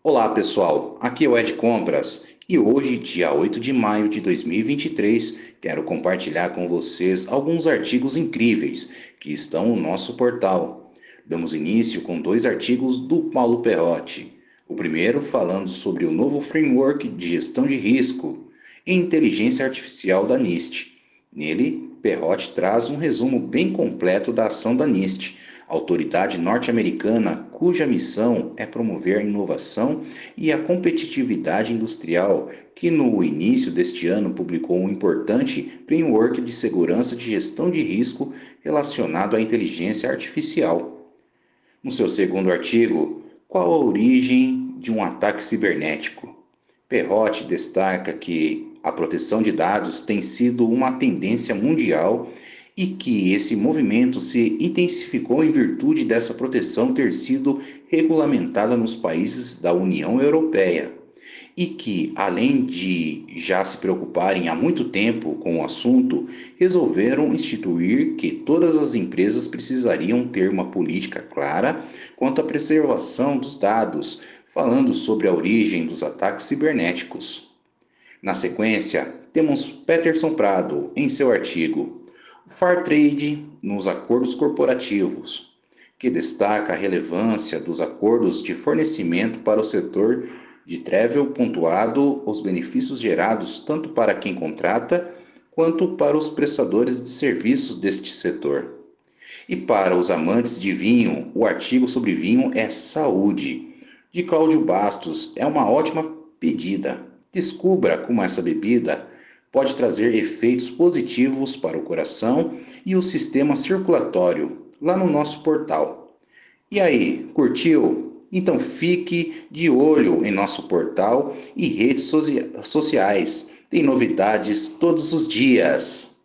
Olá pessoal, aqui é o Ed Compras e hoje, dia 8 de maio de 2023, quero compartilhar com vocês alguns artigos incríveis que estão no nosso portal. Damos início com dois artigos do Paulo Perrotti. O primeiro falando sobre o novo framework de gestão de risco e inteligência artificial da NIST. Nele, Perrotti traz um resumo bem completo da ação da NIST autoridade norte-americana cuja missão é promover a inovação e a competitividade industrial, que no início deste ano publicou um importante framework de segurança de gestão de risco relacionado à inteligência artificial. No seu segundo artigo, qual a origem de um ataque cibernético? Perrotti destaca que a proteção de dados tem sido uma tendência mundial e que esse movimento se intensificou em virtude dessa proteção ter sido regulamentada nos países da União Europeia e que, além de já se preocuparem há muito tempo com o assunto, resolveram instituir que todas as empresas precisariam ter uma política clara quanto à preservação dos dados, falando sobre a origem dos ataques cibernéticos. Na sequência, temos Peterson Prado em seu artigo Fair Trade nos acordos corporativos, que destaca a relevância dos acordos de fornecimento para o setor de travel pontuado os benefícios gerados tanto para quem contrata quanto para os prestadores de serviços deste setor. E para os amantes de vinho, o artigo sobre vinho é Saúde, de Cláudio Bastos, é uma ótima pedida. Descubra como essa bebida pode trazer efeitos positivos para o coração e o sistema circulatório lá no nosso portal. E aí, curtiu? Então fique de olho em nosso portal e redes sociais. Tem novidades todos os dias.